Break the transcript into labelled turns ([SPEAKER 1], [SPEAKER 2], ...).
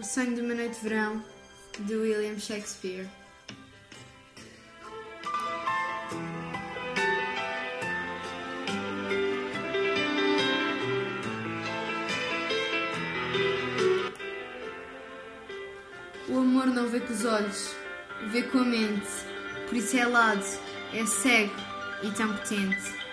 [SPEAKER 1] O Sonho de uma Noite de Verão, de William Shakespeare. O amor não vê com os olhos, vê com a mente, por isso é alado, é cego e tão potente.